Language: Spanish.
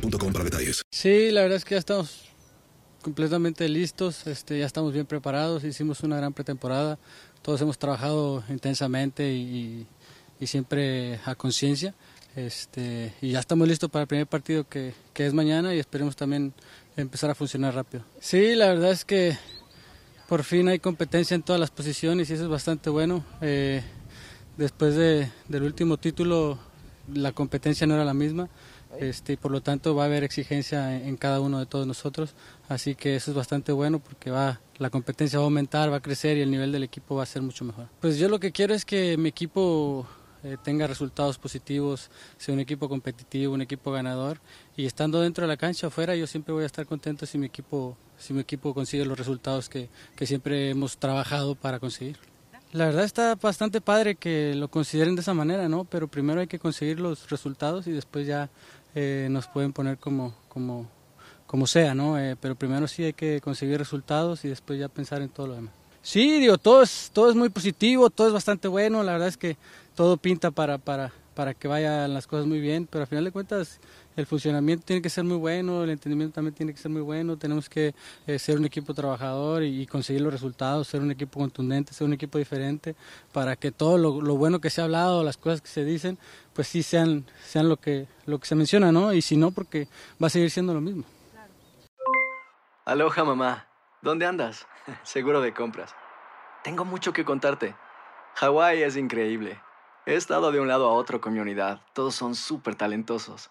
para detalles. Sí, la verdad es que ya estamos completamente listos, este, ya estamos bien preparados, hicimos una gran pretemporada, todos hemos trabajado intensamente y, y siempre a conciencia, este, y ya estamos listos para el primer partido que, que es mañana y esperemos también empezar a funcionar rápido. Sí, la verdad es que por fin hay competencia en todas las posiciones y eso es bastante bueno. Eh, después de, del último título la competencia no era la misma este, por lo tanto va a haber exigencia en, en cada uno de todos nosotros, así que eso es bastante bueno porque va, la competencia va a aumentar, va a crecer y el nivel del equipo va a ser mucho mejor. Pues yo lo que quiero es que mi equipo eh, tenga resultados positivos, sea un equipo competitivo, un equipo ganador y estando dentro de la cancha afuera yo siempre voy a estar contento si mi equipo, si mi equipo consigue los resultados que, que siempre hemos trabajado para conseguir. La verdad está bastante padre que lo consideren de esa manera, ¿no? Pero primero hay que conseguir los resultados y después ya eh, nos pueden poner como, como, como sea, ¿no? Eh, pero primero sí hay que conseguir resultados y después ya pensar en todo lo demás. Sí, digo, todo es, todo es muy positivo, todo es bastante bueno, la verdad es que todo pinta para, para, para que vayan las cosas muy bien, pero al final de cuentas el funcionamiento tiene que ser muy bueno, el entendimiento también tiene que ser muy bueno, tenemos que eh, ser un equipo trabajador y, conseguir los resultados, ser un equipo contundente, ser un equipo diferente, para que todo lo, bueno que se ha hablado, las cosas que se dicen, pues sí sean, lo, que, se menciona, ¿no? Y si no, porque va a seguir siendo lo mismo. Aloha mamá, ¿dónde andas? Seguro de compras. Tengo mucho que contarte. Hawái es increíble. He estado de un lado a otro con mi unidad, todos son súper talentosos.